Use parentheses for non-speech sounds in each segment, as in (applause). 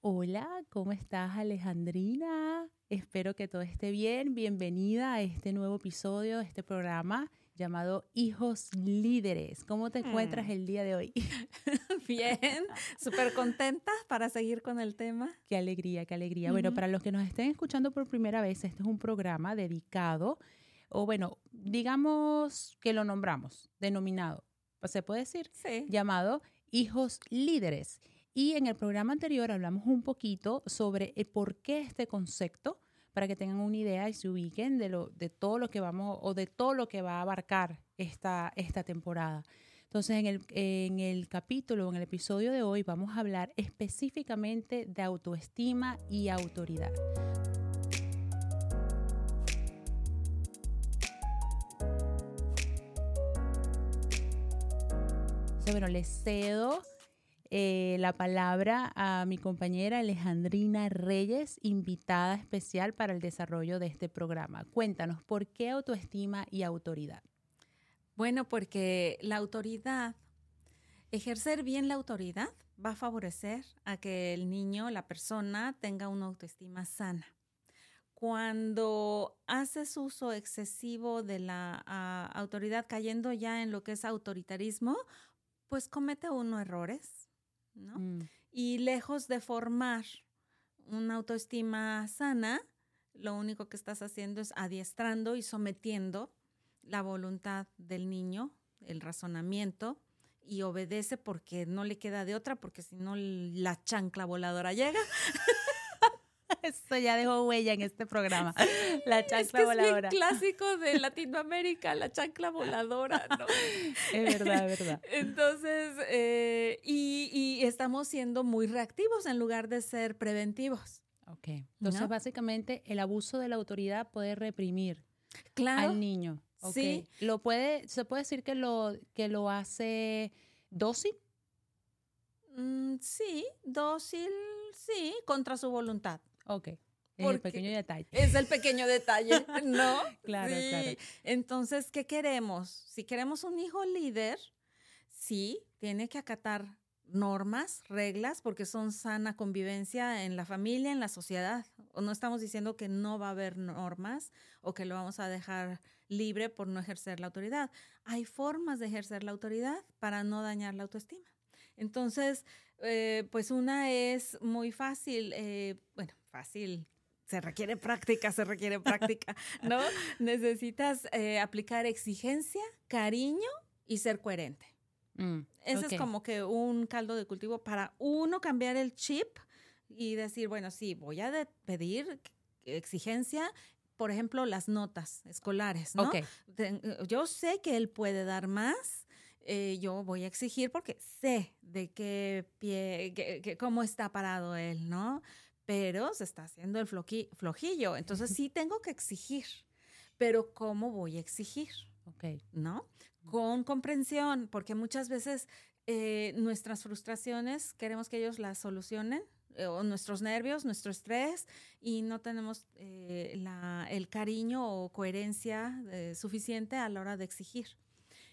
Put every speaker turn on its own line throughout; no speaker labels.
Hola, ¿cómo estás Alejandrina? Espero que todo esté bien. Bienvenida a este nuevo episodio de este programa llamado Hijos Líderes. ¿Cómo te encuentras
Mm.
el día de hoy? (laughs)
Bien, súper contenta para seguir con el tema.
Qué alegría, qué alegría. Bueno, para los que nos estén escuchando por primera vez, este es un programa dedicado, o bueno, digamos que lo nombramos, denominado, se puede decir,
Sí.
llamado Hijos Líderes. Y en el programa anterior hablamos un poquito sobre el por qué este concepto, para que tengan una idea y se ubiquen de, lo, de todo lo que vamos o de todo lo que va a abarcar esta, esta temporada. Entonces, en el, en el capítulo, en el episodio de hoy, vamos a hablar específicamente de autoestima y autoridad. Bueno, les cedo eh, la palabra a mi compañera Alejandrina Reyes, invitada especial para el desarrollo de este programa. Cuéntanos, ¿por qué autoestima y autoridad?
Bueno, porque la autoridad, ejercer bien la autoridad va a favorecer a que el niño, la persona, tenga una autoestima sana. Cuando haces uso excesivo de la autoridad cayendo ya en lo que es autoritarismo, pues comete uno errores, ¿no?
Mm,
Y lejos de formar una autoestima sana, lo único que estás haciendo es adiestrando y sometiendo la voluntad del niño, el razonamiento, y obedece porque no le queda de otra, porque si no la chancla voladora llega. (laughs) (laughs)
Eso ya dejó huella en este programa. La
Es
chancla
que es bien
voladora.
clásico de (laughs) Latinoamérica, la chancla voladora, ¿no?
Es verdad, es verdad. (laughs)
Entonces, eh, y, y estamos siendo muy reactivos en lugar de ser preventivos.
Ok. Entonces,
¿No?
básicamente, el abuso de la autoridad puede reprimir
Claro.
al niño.
Sí.
Lo puede, se puede decir que lo, que lo hace dócil.
Mm, sí, dócil, sí, contra su voluntad.
Ok. Es el pequeño detalle.
Es el pequeño detalle, (laughs) ¿no?
Claro,
Sí.
claro.
Entonces, ¿qué queremos? Si queremos un hijo líder, sí, tiene que acatar normas, reglas, porque son sana convivencia en la familia, en la sociedad. O no estamos diciendo que no va a haber normas o que lo vamos a dejar libre por no ejercer la autoridad. Hay formas de ejercer la autoridad para no dañar la autoestima. Entonces, eh, pues una es muy fácil, eh, bueno, fácil, se requiere práctica, se requiere práctica, ¿no? (laughs) Necesitas eh, aplicar exigencia, cariño y ser coherente.
Mm,
Ese
ok.
es como que un caldo de cultivo para uno cambiar el chip y decir, bueno, sí, voy a pedir exigencia, por ejemplo, las notas escolares, ¿no?
Ok.
Ten- yo sé que él puede dar más, eh, yo voy a exigir porque sé de qué pie, que- que- cómo está parado él, ¿no? Pero se está haciendo el floqui- flojillo, entonces sí tengo que exigir, pero ¿cómo voy a exigir?
Ok.
¿no? Con comprensión, porque muchas veces eh, nuestras frustraciones queremos que ellos las solucionen, eh, o nuestros nervios, nuestro estrés, y no tenemos eh, la- el cariño o coherencia eh, suficiente a la hora de exigir.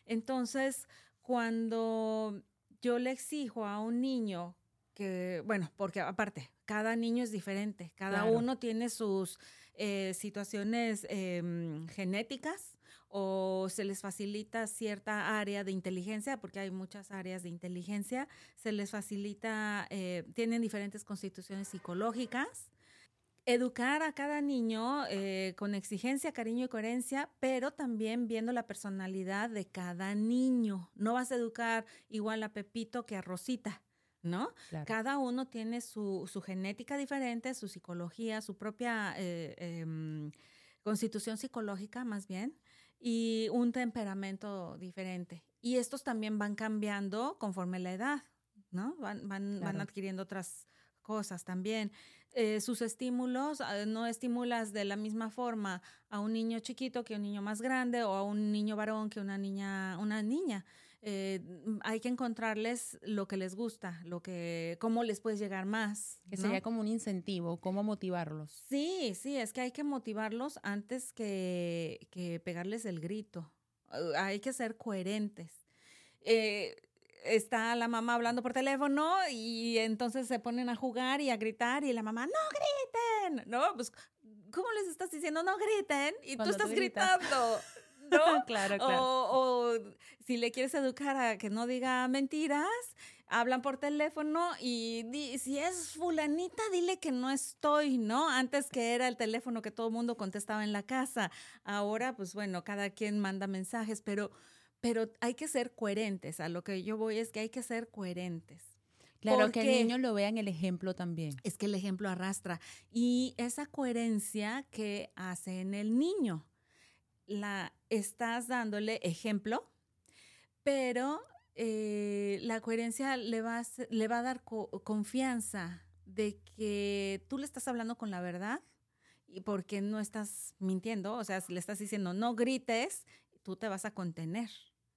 Entonces, cuando yo le exijo a un niño que, bueno, porque aparte, cada niño es diferente, cada
Claro.
uno tiene sus eh, situaciones em, genéticas o se les facilita cierta área de inteligencia, porque hay muchas áreas de inteligencia, se les facilita, eh, tienen diferentes constituciones psicológicas. Educar a cada niño eh, con exigencia, cariño y coherencia, pero también viendo la personalidad de cada niño. No vas a educar igual a Pepito que a Rosita, ¿no?
Claro.
Cada uno tiene su, su genética diferente, su psicología, su propia eh, em, constitución psicológica más bien, y un temperamento diferente. Y estos también van cambiando conforme la edad, ¿no? Van, van, van adquiriendo otras cosas también. Eh, sus estímulos, eh, no estimulas de la misma forma a un niño chiquito que a un niño más grande o a un niño varón que una niña, una niña. Eh, hay que encontrarles lo que les gusta, lo que, cómo les puedes llegar más.
Que
¿no?
sería como un incentivo, cómo motivarlos.
Sí, sí, es que hay que motivarlos antes que, que pegarles el grito. Uh, Hay que ser coherentes. Eh, está la mamá hablando por teléfono y entonces se ponen a jugar y a gritar y la mamá, no griten, ¿no? Pues, ¿cómo les estás diciendo no griten? Y tú estás gritando. ¿No? (laughs)
claro, claro.
O, o, si le quieres educar a que no diga mentiras, hablan por teléfono y si es fulanita, dile que no estoy, ¿no? Antes que era el teléfono que todo el mundo contestaba en la casa. Ahora, pues bueno, cada quien manda mensajes, pero pero hay que ser coherentes. A lo que yo voy es que hay que ser coherentes.
Claro, que el niño lo vea en el ejemplo también.
Es que el ejemplo arrastra. Y esa coherencia que hace en el niño, la estás dándole ejemplo, pero eh, la coherencia le va a, le va a dar confianza de que tú le estás hablando con la verdad y porque no estás mintiendo, o sea, si le estás diciendo no grites, tú te vas a contener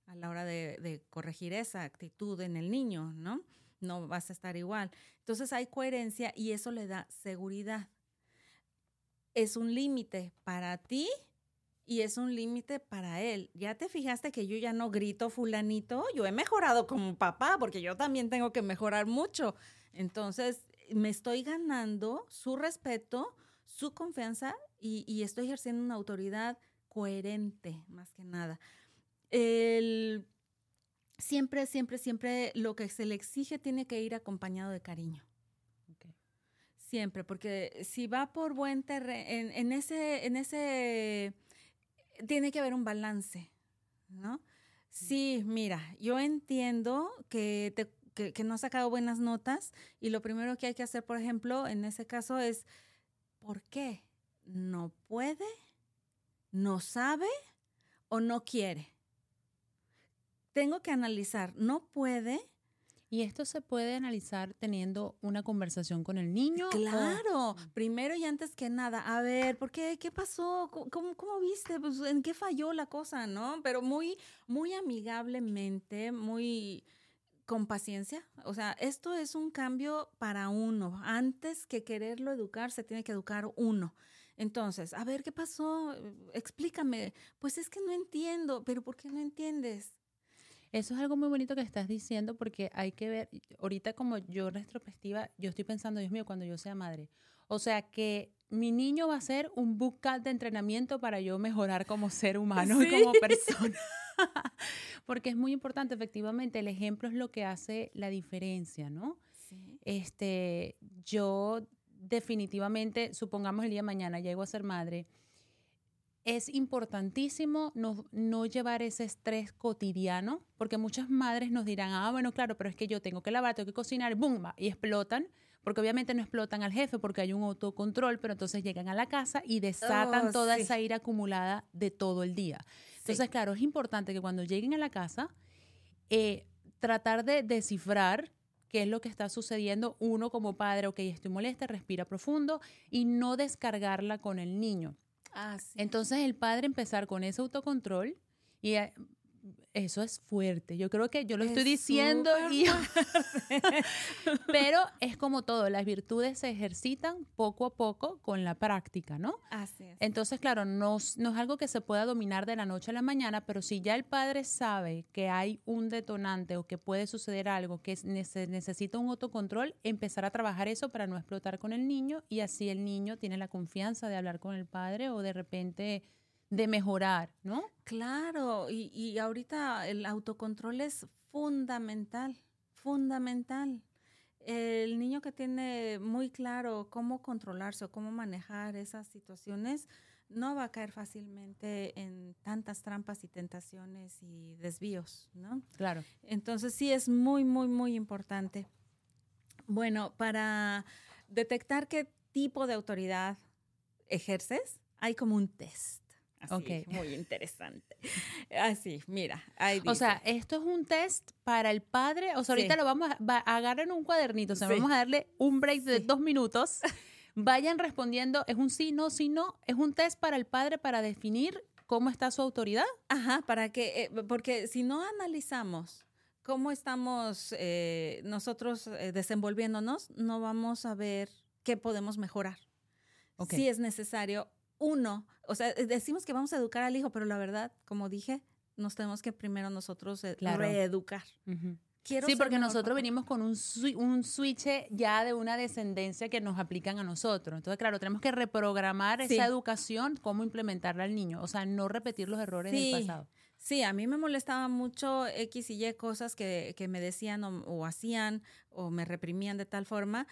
a la hora de, corregir esa actitud en el niño, ¿no? No vas a estar igual. Entonces hay coherencia y eso le da seguridad. Es un límite para ti y es un límite para él. Ya te fijaste que yo ya no grito fulanito, yo he mejorado como papá porque yo también tengo que mejorar mucho. Entonces me estoy ganando su respeto, su confianza y, y estoy ejerciendo una autoridad coherente más que nada el, siempre, siempre, siempre lo que se le exige tiene que ir acompañado de cariño. Siempre, porque si va por buen terreno, en, ese, en ese, tiene que haber un balance, ¿no? Sí, mira, yo entiendo que, que no has sacado buenas notas y lo primero que hay que hacer, por ejemplo, en ese caso es, ¿por qué? ¿No puede? ¿No sabe? ¿O no quiere? tengo que analizar, no puede.
¿Y esto se puede analizar teniendo una conversación con el niño?
Claro, primero y antes que nada, a ver, ¿por qué? ¿Qué pasó? ¿Cómo, cómo viste? Pues, ¿En qué falló la cosa, no? Pero muy, muy amigablemente, muy con paciencia. O sea, esto es un cambio para uno. Antes que quererlo educar, se tiene que educar uno. Entonces, a ver, ¿qué pasó? Explícame. Pues es que no entiendo, pero ¿por qué no entiendes?
Eso es algo muy bonito que estás diciendo porque hay que ver, ahorita como yo retrospectiva, yo estoy pensando, Dios mío, cuando yo sea madre. O sea que mi niño va a ser un bootcamp de entrenamiento para yo mejorar como ser humano y como persona. (laughs) (laughs) porque es muy importante, efectivamente, el ejemplo es lo que hace la diferencia, ¿no? Sí. Este, yo definitivamente, supongamos el día de mañana llego a ser madre es importantísimo no, no, llevar ese estrés cotidiano, porque muchas madres nos dirán, ah, bueno, claro, pero es que yo tengo que lavar, tengo que cocinar, ¡bum! y explotan, porque obviamente no explotan al jefe porque hay un autocontrol, pero entonces llegan a la casa y desatan oh, toda esa ira acumulada de todo el día. Entonces, claro, es importante que cuando lleguen a la casa, eh, tratar de descifrar qué es lo que está sucediendo, uno como padre, ok, estoy molesta, respira profundo y no descargarla con el niño. Entonces el padre empezar con ese autocontrol y eh, eso es fuerte. Yo creo que yo lo estoy diciendo y (laughs) pero es como todo, las virtudes se ejercitan poco a poco con la práctica, ¿no?
Así es.
Entonces, claro, no, no es algo que se pueda dominar de la noche a la mañana, pero si ya el padre sabe que hay un detonante o que puede suceder algo que necesita un autocontrol, empezar a trabajar eso para no explotar con el niño y así el niño tiene la confianza de hablar con el padre o de repente de mejorar, ¿no?
Claro, y, y ahorita el autocontrol es fundamental, fundamental. El niño que tiene muy claro cómo controlarse o cómo manejar esas situaciones, no va a caer fácilmente en tantas trampas y tentaciones y desvíos, ¿no?
Claro.
Entonces sí es muy, muy, muy importante. Bueno, para detectar qué tipo de autoridad ejerces, hay como un test. Así, muy interesante. Así, mira, ahí
O sea, esto es un test para el padre. O sea, ahorita lo vamos a, agarrar en un cuadernito. O sea, vamos a darle un break de dos minutos. (laughs) Vayan respondiendo, ¿es un sí, no, sí, no? ¿Es un test para el padre para definir cómo está su autoridad?
Ajá, para que, eh, porque si no analizamos cómo estamos eh, nosotros eh, desenvolviéndonos, no vamos a ver qué podemos mejorar. Si es necesario uno, o sea, eh, decimos que vamos a educar al hijo, pero la verdad, como dije, nos tenemos que primero nosotros eh, reeducar. quiero
Sí, porque nosotros venimos con un, swi- un switch ya de una descendencia que nos aplican a nosotros. Entonces, claro, tenemos que reprogramar
Sí.
esa educación, cómo implementarla al niño. O sea, no repetir los errores
Sí.
del pasado.
Sí, a mí me molestaba mucho X y Y cosas que, que me decían o, o hacían o me reprimían de tal forma.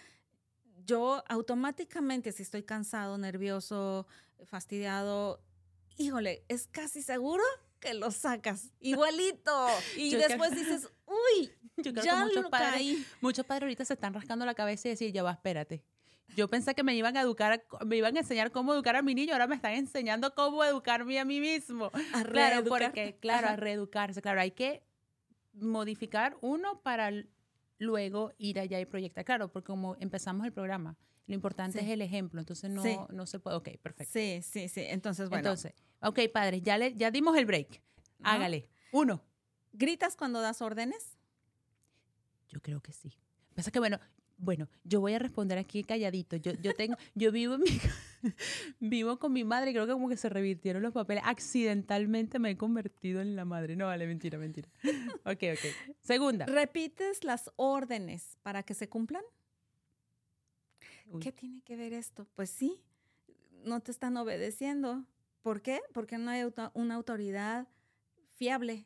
Yo automáticamente, si estoy cansado, nervioso, fastidiado, híjole, es casi seguro que lo sacas igualito. (laughs) Y
Yo creo-
después dices, uy, (laughs)
Yo creo
ya
que muchos
lo
padres,
caí.
muchos padres ahorita se están rascando la cabeza y decir, ya va, espérate. Yo pensé que me iban a educar, me iban a enseñar cómo educar a mi niño, ahora me están enseñando cómo educarme a mí mismo.
A
Claro, porque, claro, a
Ajá.
reeducarse. Claro, hay que modificar uno para luego ir allá y proyectar. Claro, porque como empezamos el programa, lo importante
Sí.
es el ejemplo, entonces no,
Sí.
no se puede. Ok, perfecto.
Sí, sí, sí. Entonces, bueno,
Entonces, ok, padres, ya, le, ya dimos el break.
Ajá.
Hágale. Uno.
¿gritas cuando das órdenes?
Yo creo que sí. Pasa que, bueno, bueno, yo voy a responder aquí calladito. Yo, yo tengo, yo vivo en mi (laughs) ca- (laughs) vivo con mi madre y creo que como que se revirtieron los papeles. Accidentalmente me he convertido en la madre. No, vale, mentira, mentira. (laughs) Ok, ok. Segunda.
¿Repites las órdenes para que se cumplan?
Uy,
¿Qué tiene que ver esto? Pues sí, no te están obedeciendo. ¿Por qué? Porque no hay auto- una autoridad fiable.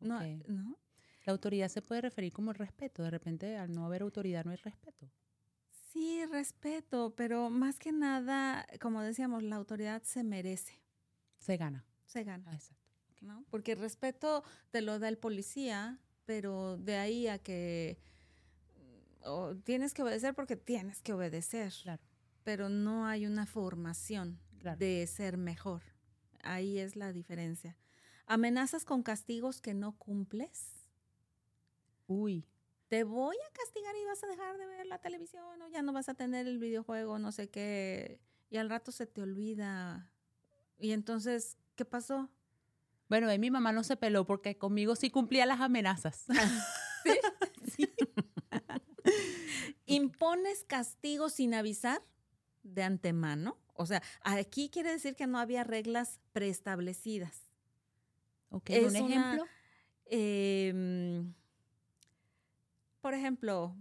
No. ¿no?
La autoridad se puede referir como respeto. De repente, al no haber autoridad, no hay respeto.
Sí, respeto, pero más que nada, como decíamos, la autoridad se merece,
Se gana.
se gana,
Ah, exacto.
¿no? Porque el respeto te lo da el policía, pero de ahí a que tienes que obedecer porque tienes que obedecer,
Claro,
pero no hay una formación
claro.
de ser mejor. Ahí es la diferencia. ¿Amenazas con castigos que no cumples?
Uy,
Te voy a castigar y vas a dejar de ver la televisión o ya no vas a tener el videojuego, no sé qué, y al rato se te olvida. Y entonces, ¿qué pasó?
Bueno, mi mamá no se peló porque conmigo sí cumplía las amenazas. (laughs) Sí. (laughs)
¿Impones castigos sin avisar de antemano? O sea, aquí quiere decir que no había reglas preestablecidas.
Ok,
Es
un
una-
ejemplo.
Por ejemplo,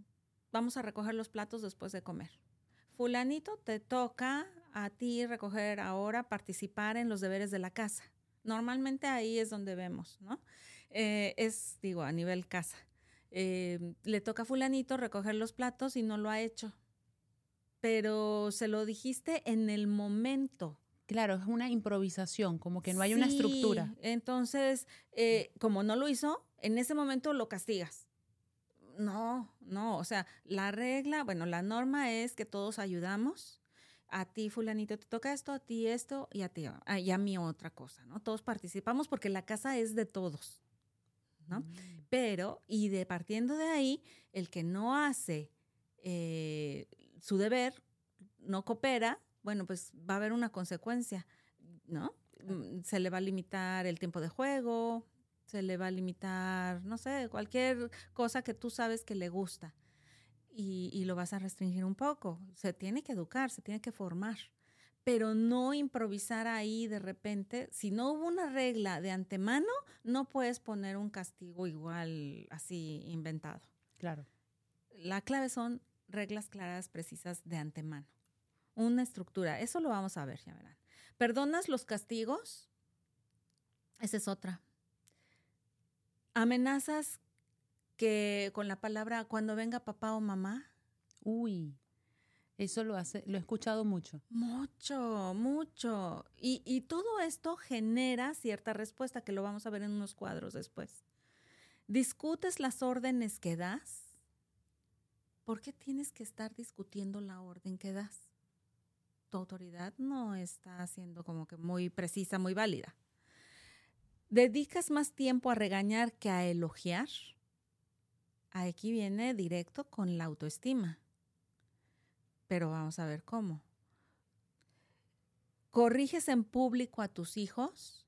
vamos a recoger los platos después de comer. Fulanito, te toca a ti recoger ahora, participar en los deberes de la casa. Normalmente ahí es donde vemos, ¿no? Eh, es, digo, a nivel casa. Em, le toca a fulanito recoger los platos y no lo ha hecho. Pero se lo dijiste en el momento.
Claro, es una improvisación, como que no hay una estructura.
Entonces, eh, como no lo hizo, en ese momento lo castigas. No, no, o sea, la regla, bueno, la norma es que todos ayudamos. A ti, fulanito, te toca esto, a ti esto y a ti, ah, y a mí otra cosa, ¿no? Todos participamos porque la casa es de todos, ¿no?
Mm,
Pero, y de partiendo de ahí, el que no hace eh, su deber, no coopera, bueno, pues va a haber una consecuencia, ¿no? Mm, Se le va a limitar el tiempo de juego, se le va a limitar, no sé, cualquier cosa que tú sabes que le gusta. Y, y lo vas a restringir un poco. Se tiene que educar, se tiene que formar. Pero no improvisar ahí de repente. Si no hubo una regla de antemano, no puedes poner un castigo igual así inventado.
Claro.
La clave son reglas claras, precisas de antemano. Una estructura. Eso lo vamos a ver, ya verán. ¿Perdonas los castigos? Esa es otra. Amenazas que con la palabra cuando venga papá o mamá.
Uy, eso lo hace, lo he escuchado mucho.
Mucho, mucho. Y, y todo esto genera cierta respuesta que lo vamos a ver en unos cuadros después. ¿Discutes las órdenes que das? ¿Por qué tienes que estar discutiendo la orden que das? Tu autoridad no está siendo como que muy precisa, muy válida. ¿Dedicas más tiempo a regañar que a elogiar? Aquí viene directo con la autoestima. Pero vamos a ver cómo. ¿Corriges en público a tus hijos?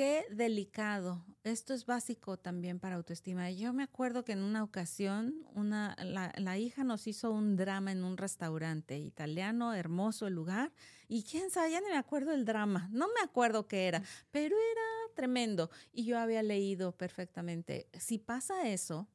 Qué delicado. Esto es básico también para autoestima. Yo me acuerdo que en una ocasión una, la, la, hija nos hizo un drama en un restaurante italiano, hermoso el lugar, y quién sabe, ya ni me acuerdo el drama, no me acuerdo qué era, pero era tremendo. Y yo había leído perfectamente, si pasa eso,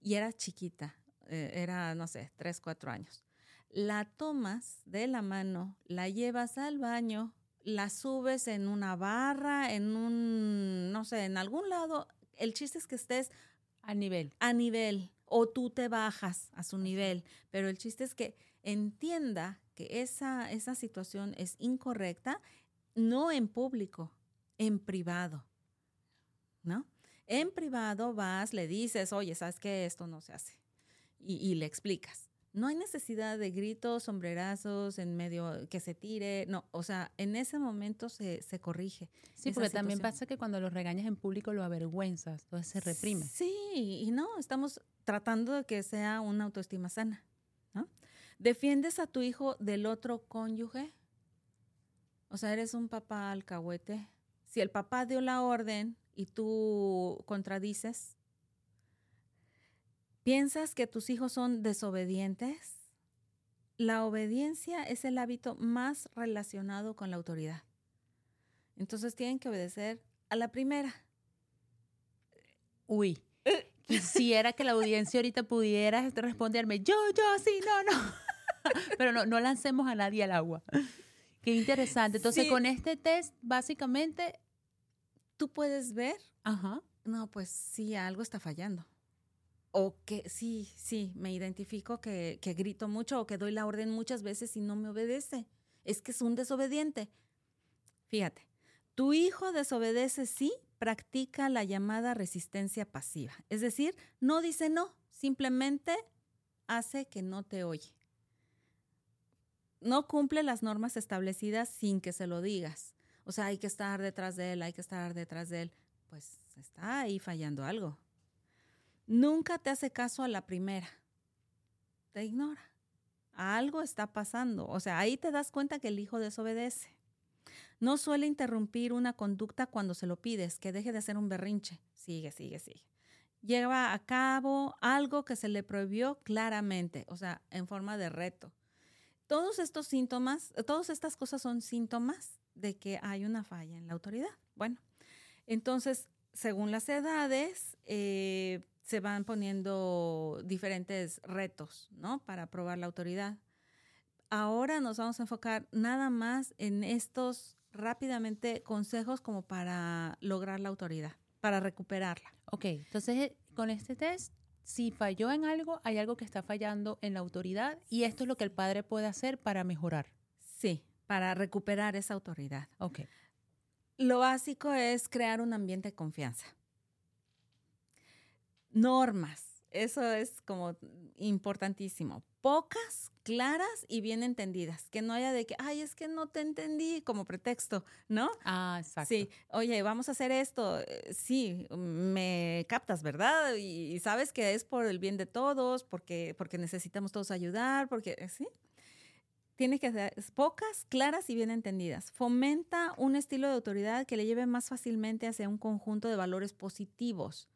y era chiquita, eh, era, no sé, tres, cuatro años, la tomas de la mano, la llevas al baño, la subes en una barra, en un, no sé, en algún lado. El chiste es que estés
a nivel.
A nivel. O tú te bajas a su nivel. Pero el chiste es que entienda que esa, esa situación es incorrecta, no en público, en privado. ¿No? En privado vas, le dices, oye, ¿sabes qué? Esto no se hace. Y, y le explicas no hay necesidad de gritos, sombrerazos en medio que se tire, no, o sea, en ese momento se, se corrige.
Sí, porque también pasa que cuando los regañas en público lo avergüenzas, entonces se reprime.
Sí, y no, estamos tratando de que sea una autoestima sana, ¿no? ¿Defiendes a tu hijo del otro cónyuge? O sea, eres un papá alcahuete. Si el papá dio la orden y tú contradices, ¿Piensas que tus hijos son desobedientes? La obediencia es el hábito más relacionado con la autoridad. Entonces tienen que obedecer a la primera.
Uy, quisiera que la audiencia ahorita pudiera responderme, yo, yo, sí, no, no. (laughs) Pero no, no lancemos a nadie al agua. Qué interesante. Entonces, con este test, básicamente...
Tú puedes ver,
Ajá.
no, pues sí, algo está fallando o que sí, sí, me identifico que, que, grito mucho o que doy la orden muchas veces y no me obedece. Es que es un desobediente. Fíjate, tu hijo desobedece sí, practica la llamada resistencia pasiva. Es decir, no dice no, simplemente hace que no te oye. No cumple las normas establecidas sin que se lo digas. O sea, hay que estar detrás de él, hay que estar detrás de él. Pues está ahí fallando algo. Nunca te hace caso a la primera. Te ignora. Algo está pasando. O sea, ahí te das cuenta que el hijo desobedece. No suele interrumpir una conducta cuando se lo pides, que deje de hacer un berrinche. Sigue, sigue, sigue. Lleva a cabo algo que se le prohibió claramente, o sea, en forma de reto. Todos estos síntomas, todas estas cosas son síntomas de que hay una falla en la autoridad. Bueno, entonces, según las edades, eh, se van poniendo diferentes retos, ¿no? Para probar la autoridad. Ahora nos vamos a enfocar nada más en estos rápidamente consejos como para lograr la autoridad, para recuperarla.
Ok, entonces con este test, si falló en algo, hay algo que está fallando en la autoridad y esto es lo que el padre puede hacer para mejorar.
Sí, para recuperar esa autoridad.
Ok.
Lo básico es crear un ambiente de confianza normas. Eso es como importantísimo. Pocas, claras y bien entendidas. Que no haya de que, ay, es que no te entendí como pretexto, ¿no?
Ah, exacto.
Sí, oye, vamos a hacer esto. Eh, sí, me captas, ¿verdad? Y, sabes que es por el bien de todos, porque, porque necesitamos todos ayudar, porque, eh, sí. Tiene que ser pocas, claras y bien entendidas. Fomenta un estilo de autoridad que le lleve más fácilmente hacia un conjunto de valores positivos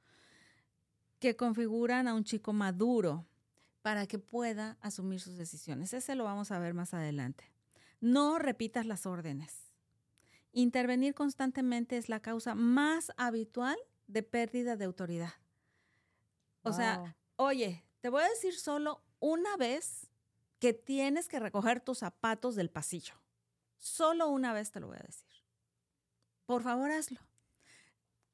que configuran a un chico maduro para que pueda asumir sus decisiones. Ese lo vamos a ver más adelante. No repitas las órdenes. Intervenir constantemente es la causa más habitual de pérdida de autoridad. O sea, oye, te voy a decir solo una vez que tienes que recoger tus zapatos del pasillo. Solo una vez te lo voy a decir. Por favor, hazlo.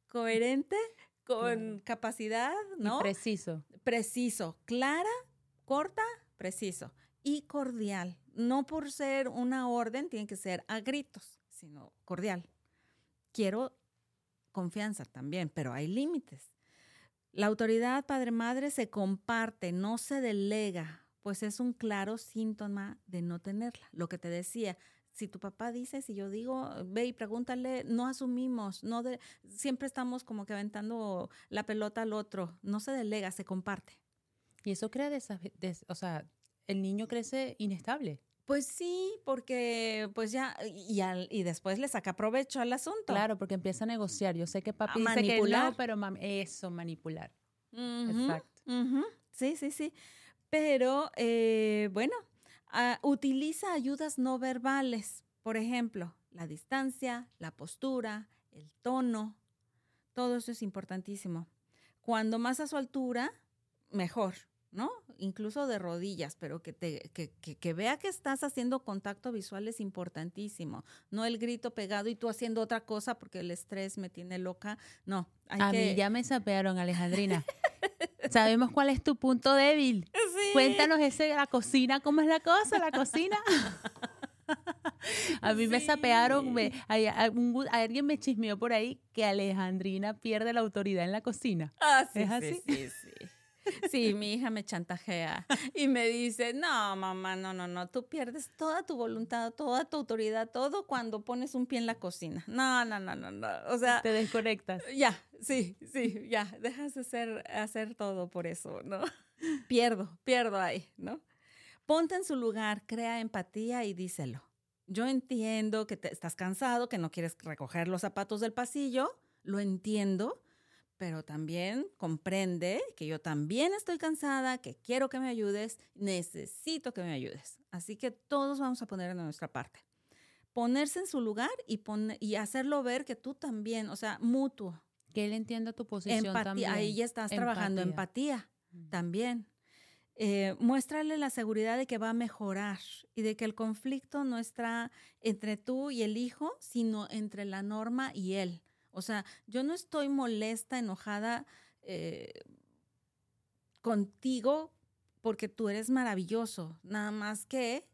Coherente con capacidad, ¿no?
Y preciso.
Preciso, clara, corta, preciso y cordial. No por ser una orden tiene que ser a gritos, sino cordial. Quiero confianza también, pero hay límites. La autoridad padre-madre se comparte, no se delega, pues es un claro síntoma de no tenerla. Lo que te decía, si tu papá dice, si yo digo, ve y pregúntale, no asumimos, no de, siempre estamos como que aventando la pelota al otro, no se delega, se comparte.
Y eso crea, o sea, el niño crece inestable.
Pues sí, porque pues ya, y, al- y después le saca provecho al asunto.
Claro, porque empieza a negociar. Yo sé que papi
A
dice que no, pero mam- eso, manipular.
Ujú,
Exacto.
ujú. Sí, sí, sí. Pero, eh, bueno, ah, utiliza ayudas no verbales. Por ejemplo, la distancia, la postura, el tono. Todo eso es importantísimo. Cuando más a su altura, mejor, ¿no? Incluso de rodillas, pero que, te, que, que- que vea que estás haciendo contacto visual es importantísimo. No el grito pegado y tú haciendo otra cosa porque el estrés me tiene loca. No, hay
a
que...
mí ya me sapearon, Alejandrina. (laughs) Sabemos cuál es tu punto débil.
Sí.
Cuéntanos ese, la cocina, ¿cómo es la cosa, la cocina? A mí me sapearon, me, un gu- alguien me chismeó por ahí que Alejandrina pierde la autoridad en la cocina.
Ah, sí,
¿Es
sí,
así?
Sí, sí. Sí, (laughs) mi hija me chantajea y me dice, no, mamá, no, no, no, tú pierdes toda tu voluntad, toda tu autoridad, todo cuando pones un pie en la cocina. No, no, no, no, no. O sea,
Te desconectas.
ya, sí, sí, ya, dejas de hacer, hacer todo por eso, ¿no? Pierdo, pierdo ahí, ¿no? Ponte en su lugar, crea empatía y díselo. Yo entiendo que te, estás cansado, que no quieres recoger los zapatos del pasillo, lo entiendo, pero también comprende que yo también estoy cansada, que quiero que me ayudes, necesito que me ayudes. Así que todos vamos a poner en nuestra parte. Ponerse en su lugar y, pone- y hacerlo ver que tú también, o sea, mutuo.
Que él entienda tu posición
Empatía,
también.
ahí ya estás trabajando empatía
Mm.
también. Eh, muéstrale la seguridad de que va a mejorar y de que el conflicto no está entre tú y el hijo, sino entre la norma y él. O sea, yo no estoy molesta, enojada eh, contigo porque tú eres maravilloso, nada más que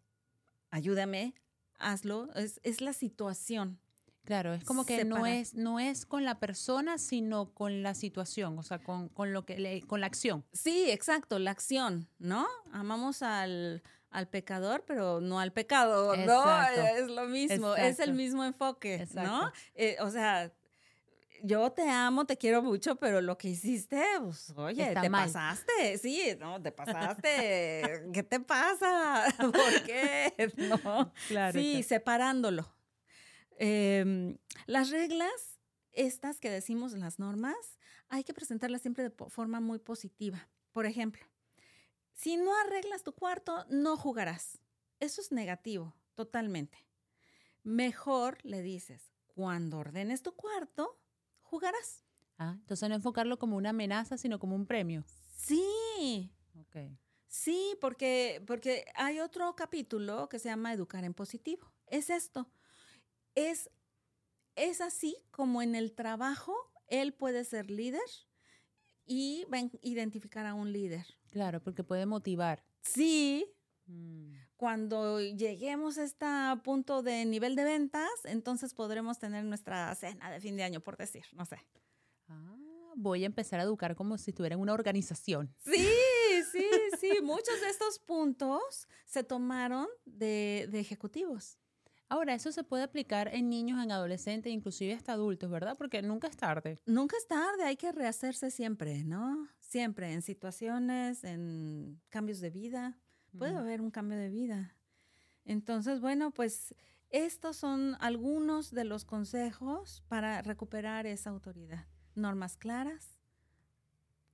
ayúdame, hazlo, es, es la situación.
Claro, es como que no es, no es con la persona, sino con la situación, o sea, con, con lo que le- con la acción.
Sí, exacto, la acción, ¿no? Amamos al, al pecador, pero no al pecado, ¿no? Es lo mismo, es el mismo enfoque, ¿no? Eh, o sea, yo te amo, te quiero mucho, pero lo que hiciste, pues, oye,
Está
te
mal.
pasaste, sí, no, te (laughs) pasaste. ¿Qué te pasa? (laughs) ¿Por qué? (laughs) No.
Claro.
Sí, separándolo. Em, las reglas, estas que decimos, las normas, hay que presentarlas siempre de forma muy positiva. Por ejemplo, si no arreglas tu cuarto, no jugarás. Eso es negativo, totalmente. Mejor le dices, cuando ordenes tu cuarto, jugarás.
Ah, entonces no enfocarlo como una amenaza, sino como un premio.
Sí,
Ok.
Sí, porque, porque hay otro capítulo que se llama Educar en Positivo. Es esto. Es, es así como en el trabajo él puede ser líder y va a identificar a un líder.
Claro, porque puede motivar.
Sí,
Mm.
Cuando lleguemos a este punto de nivel de ventas, entonces podremos tener nuestra cena de fin de año, por decir, no sé.
Ah, voy a empezar a educar como si estuviera en una organización.
Sí, sí, sí. (laughs) Muchos de estos puntos se tomaron de, de ejecutivos.
Ahora, eso se puede aplicar en niños, en adolescentes, inclusive hasta adultos, ¿verdad? Porque nunca es tarde.
Nunca es tarde, hay que rehacerse siempre, ¿no? Siempre, en situaciones, en cambios de vida. Puede haber un cambio de vida. Entonces, bueno, pues estos son algunos de los consejos para recuperar esa autoridad. Normas claras,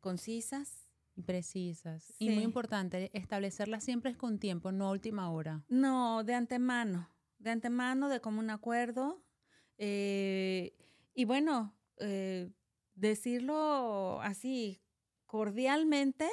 concisas.
Y precisas. Y muy importante, establecerlas siempre es con tiempo, no a última hora.
No, de antemano, de antemano, de común acuerdo. eh, y bueno, eh, decirlo así cordialmente,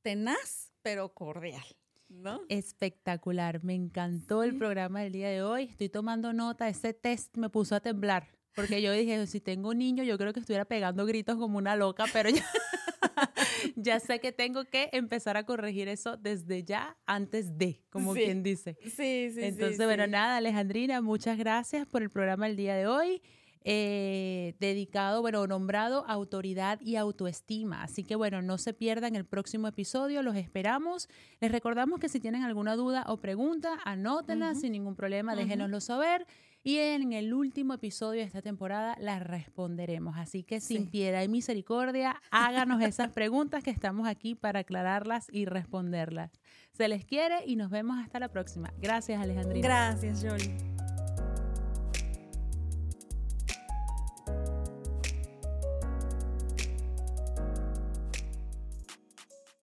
tenaz, pero cordial, ¿no?
Espectacular, me encantó el programa del día de hoy. Estoy tomando nota, ese test me puso a temblar, porque yo dije, si tengo un niño, yo creo que estuviera pegando gritos como una loca, pero ya, (laughs) ya sé que tengo que empezar a corregir eso desde ya, antes de, como
Sí.
quien dice.
Sí, sí,
Entonces,
sí,
bueno,
sí.
nada, Alejandrina, muchas gracias por el programa del día de hoy. Eh, dedicado, bueno, nombrado autoridad y autoestima. Así que bueno, no se pierdan el próximo episodio, los esperamos. Les recordamos que si tienen alguna duda o pregunta, anótenla sin ningún problema, déjenoslo saber. Y en el último episodio de esta temporada las responderemos. Así que sin
Sí.
piedad y misericordia, háganos esas (laughs) preguntas que estamos aquí para aclararlas y responderlas. Se les quiere y nos vemos hasta la próxima. Gracias, Alejandrina.
Gracias, Jolie.